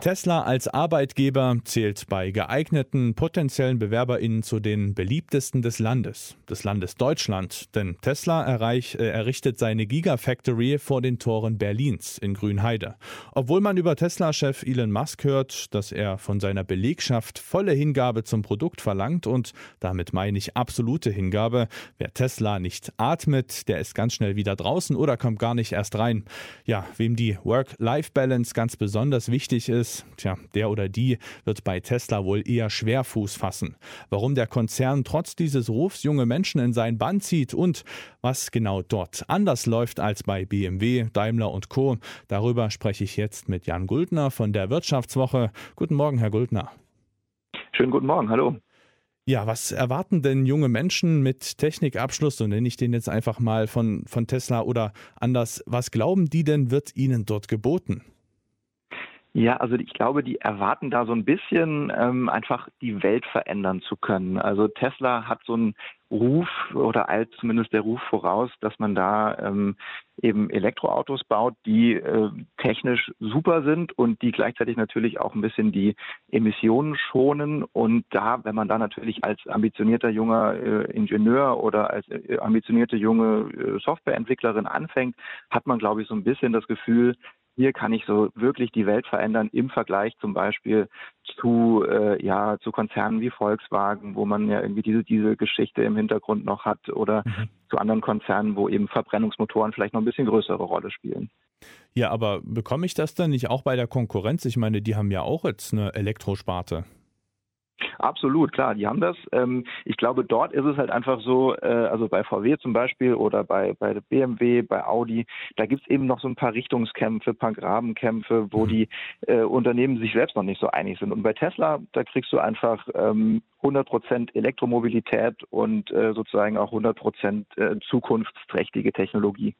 Tesla als Arbeitgeber zählt bei geeigneten potenziellen BewerberInnen zu den beliebtesten des Landes, des Landes Deutschland. Denn Tesla erreich, äh, errichtet seine Gigafactory vor den Toren Berlins in Grünheide. Obwohl man über Tesla-Chef Elon Musk hört, dass er von seiner Belegschaft volle Hingabe zum Produkt verlangt und damit meine ich absolute Hingabe. Wer Tesla nicht atmet, der ist ganz schnell wieder draußen oder kommt gar nicht erst rein. Ja, wem die Work-Life-Balance ganz besonders wichtig ist, ist, tja, der oder die wird bei Tesla wohl eher schwer Fuß fassen. Warum der Konzern trotz dieses Rufs junge Menschen in sein Band zieht und was genau dort anders läuft als bei BMW, Daimler und Co., darüber spreche ich jetzt mit Jan Guldner von der Wirtschaftswoche. Guten Morgen, Herr Guldner. Schönen guten Morgen, hallo. Ja, was erwarten denn junge Menschen mit Technikabschluss, so nenne ich den jetzt einfach mal von, von Tesla oder anders, was glauben die denn, wird ihnen dort geboten? Ja, also ich glaube, die erwarten da so ein bisschen ähm, einfach die Welt verändern zu können. Also Tesla hat so einen Ruf oder eilt zumindest der Ruf voraus, dass man da ähm, eben Elektroautos baut, die äh, technisch super sind und die gleichzeitig natürlich auch ein bisschen die Emissionen schonen. Und da, wenn man da natürlich als ambitionierter junger äh, Ingenieur oder als äh, ambitionierte junge äh, Softwareentwicklerin anfängt, hat man, glaube ich, so ein bisschen das Gefühl, hier kann ich so wirklich die Welt verändern im Vergleich zum Beispiel zu, äh, ja, zu Konzernen wie Volkswagen, wo man ja irgendwie diese, diese Geschichte im Hintergrund noch hat oder mhm. zu anderen Konzernen, wo eben Verbrennungsmotoren vielleicht noch ein bisschen größere Rolle spielen. Ja, aber bekomme ich das dann nicht auch bei der Konkurrenz? Ich meine, die haben ja auch jetzt eine Elektrosparte. Absolut, klar, die haben das. Ähm, ich glaube, dort ist es halt einfach so, äh, also bei VW zum Beispiel oder bei, bei BMW, bei Audi, da gibt es eben noch so ein paar Richtungskämpfe, ein paar Grabenkämpfe, wo mhm. die äh, Unternehmen sich selbst noch nicht so einig sind. Und bei Tesla, da kriegst du einfach ähm, 100% Elektromobilität und äh, sozusagen auch 100% zukunftsträchtige Technologie.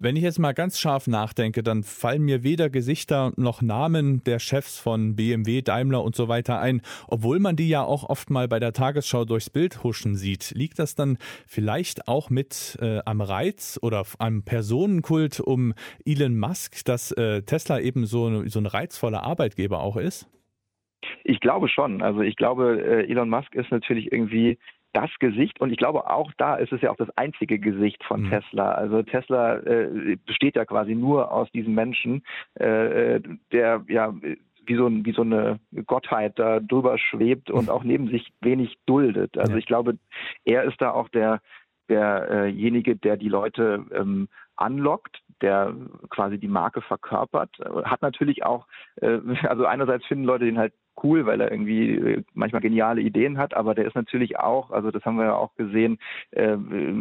Wenn ich jetzt mal ganz scharf nachdenke, dann fallen mir weder Gesichter noch Namen der Chefs von BMW, Daimler und so weiter ein, obwohl man die ja auch oft mal bei der Tagesschau durchs Bild huschen sieht. Liegt das dann vielleicht auch mit äh, am Reiz oder am Personenkult um Elon Musk, dass äh, Tesla eben so, so ein reizvoller Arbeitgeber auch ist? Ich glaube schon. Also ich glaube, äh, Elon Musk ist natürlich irgendwie das Gesicht und ich glaube auch da ist es ja auch das einzige Gesicht von mhm. Tesla. Also Tesla äh, besteht ja quasi nur aus diesem Menschen, äh, äh der ja wie so, wie so eine Gottheit da drüber schwebt und auch neben sich wenig duldet. Also ich glaube, er ist da auch der derjenige, der die Leute ähm, anlockt, der quasi die Marke verkörpert. Hat natürlich auch, äh, also einerseits finden Leute den halt cool, weil er irgendwie äh, manchmal geniale Ideen hat, aber der ist natürlich auch, also das haben wir ja auch gesehen, äh,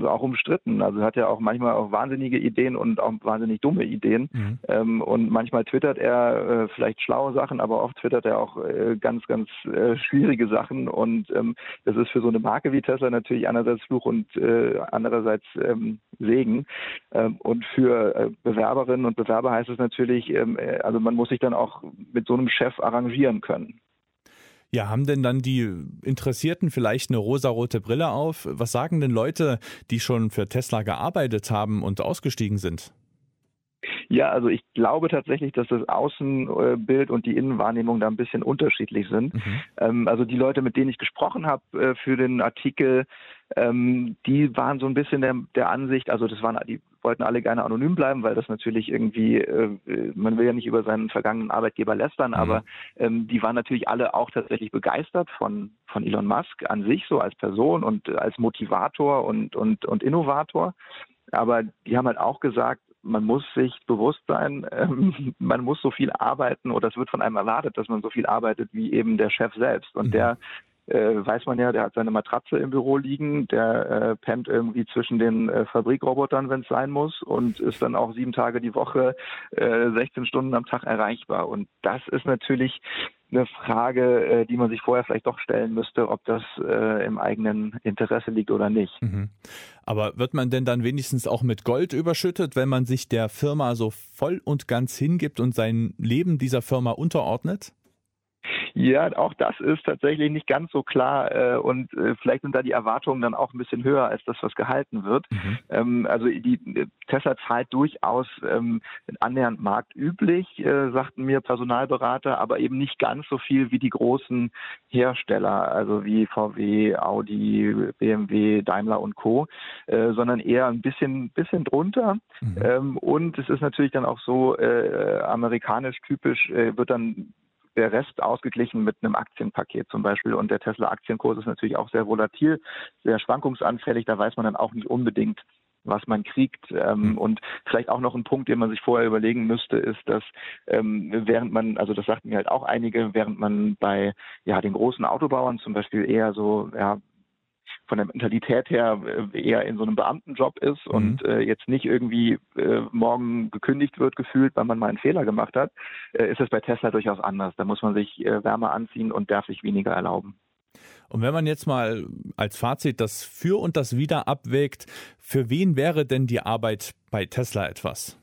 auch umstritten. Also hat er auch manchmal auch wahnsinnige Ideen und auch wahnsinnig dumme Ideen. Mhm. Ähm, und manchmal twittert er äh, vielleicht schlaue Sachen, aber oft twittert er auch äh, ganz, ganz äh, schwierige Sachen. Und ähm, das ist für so eine Marke wie Tesla natürlich einerseits Fluch und äh, andererseits ähm, Segen. Ähm, und für Bewerberinnen und Bewerber heißt es natürlich, ähm, also man muss sich dann auch mit so einem Chef arrangieren können. Ja, haben denn dann die Interessierten vielleicht eine rosarote Brille auf? Was sagen denn Leute, die schon für Tesla gearbeitet haben und ausgestiegen sind? Ja, also ich glaube tatsächlich, dass das Außenbild und die Innenwahrnehmung da ein bisschen unterschiedlich sind. Mhm. Ähm, also die Leute, mit denen ich gesprochen habe äh, für den Artikel, ähm, die waren so ein bisschen der, der Ansicht, also das waren, die wollten alle gerne anonym bleiben, weil das natürlich irgendwie, äh, man will ja nicht über seinen vergangenen Arbeitgeber lästern, mhm. aber ähm, die waren natürlich alle auch tatsächlich begeistert von, von Elon Musk an sich, so als Person und als Motivator und, und, und Innovator. Aber die haben halt auch gesagt, man muss sich bewusst sein, ähm, man muss so viel arbeiten oder es wird von einem erwartet, dass man so viel arbeitet wie eben der Chef selbst. Und mhm. der äh, weiß man ja, der hat seine Matratze im Büro liegen, der äh, pennt irgendwie zwischen den äh, Fabrikrobotern, wenn es sein muss, und ist dann auch sieben Tage die Woche, äh, 16 Stunden am Tag erreichbar. Und das ist natürlich eine Frage, äh, die man sich vorher vielleicht doch stellen müsste, ob das äh, im eigenen Interesse liegt oder nicht. Mhm. Aber wird man denn dann wenigstens auch mit Gold überschüttet, wenn man sich der Firma so voll und ganz hingibt und sein Leben dieser Firma unterordnet? Ja, auch das ist tatsächlich nicht ganz so klar äh, und äh, vielleicht sind da die Erwartungen dann auch ein bisschen höher als das, was gehalten wird. Mhm. Ähm, also die äh, Tesla zahlt durchaus ähm, annähernd marktüblich, äh, sagten mir Personalberater, aber eben nicht ganz so viel wie die großen Hersteller, also wie VW, Audi, BMW, Daimler und Co., äh, sondern eher ein bisschen, bisschen drunter. Mhm. Ähm, und es ist natürlich dann auch so äh, amerikanisch typisch, äh, wird dann der Rest ausgeglichen mit einem Aktienpaket zum Beispiel. Und der Tesla-Aktienkurs ist natürlich auch sehr volatil, sehr schwankungsanfällig. Da weiß man dann auch nicht unbedingt, was man kriegt. Ähm, mhm. Und vielleicht auch noch ein Punkt, den man sich vorher überlegen müsste, ist, dass ähm, während man, also das sagten mir halt auch einige, während man bei ja den großen Autobauern zum Beispiel eher so ja von der Mentalität her äh, eher in so einem Beamtenjob ist mhm. und äh, jetzt nicht irgendwie äh, morgen gekündigt wird gefühlt, weil man mal einen Fehler gemacht hat, äh, ist es bei Tesla durchaus anders. Da muss man sich äh, wärmer anziehen und darf sich weniger erlauben. Und wenn man jetzt mal als Fazit das Für und das Wider abwägt, für wen wäre denn die Arbeit bei Tesla etwas?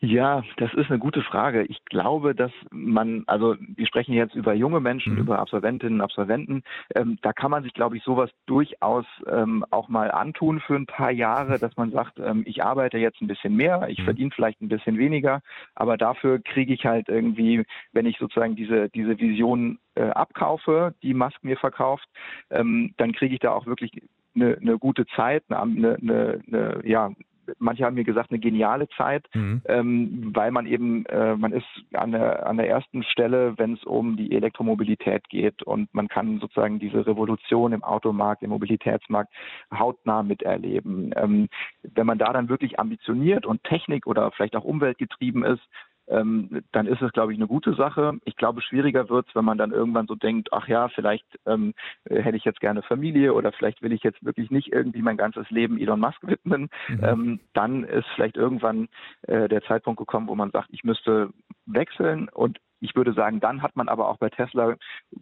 Ja, das ist eine gute Frage. Ich glaube, dass man, also wir sprechen jetzt über junge Menschen, mhm. über Absolventinnen, Absolventen. Ähm, da kann man sich, glaube ich, sowas durchaus ähm, auch mal antun für ein paar Jahre, dass man sagt, ähm, ich arbeite jetzt ein bisschen mehr, ich mhm. verdiene vielleicht ein bisschen weniger, aber dafür kriege ich halt irgendwie, wenn ich sozusagen diese diese Vision äh, abkaufe, die Musk mir verkauft, ähm, dann kriege ich da auch wirklich eine, eine gute Zeit, eine, eine, eine, ja, manche haben mir gesagt, eine geniale Zeit, mhm. ähm, weil man eben, äh, man ist an der, an der ersten Stelle, wenn es um die Elektromobilität geht und man kann sozusagen diese Revolution im Automarkt, im Mobilitätsmarkt hautnah miterleben. Ähm, wenn man da dann wirklich ambitioniert und Technik oder vielleicht auch umweltgetrieben ist, ähm, dann ist es, glaube ich, eine gute Sache. Ich glaube, schwieriger wird es, wenn man dann irgendwann so denkt, ach ja, vielleicht ähm, hätte ich jetzt gerne Familie oder vielleicht will ich jetzt wirklich nicht irgendwie mein ganzes Leben Elon Musk widmen. Mhm. Ähm, dann ist vielleicht irgendwann äh, der Zeitpunkt gekommen, wo man sagt, ich müsste wechseln und ich würde sagen, dann hat man aber auch bei Tesla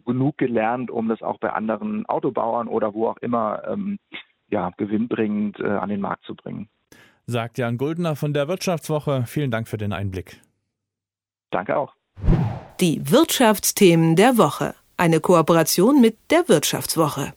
genug gelernt, um das auch bei anderen Autobauern oder wo auch immer ähm, ja, gewinnbringend äh, an den Markt zu bringen. Sagt Jan Guldner von der Wirtschaftswoche. Vielen Dank für den Einblick. Danke auch. Die Wirtschaftsthemen der Woche. Eine Kooperation mit der Wirtschaftswoche.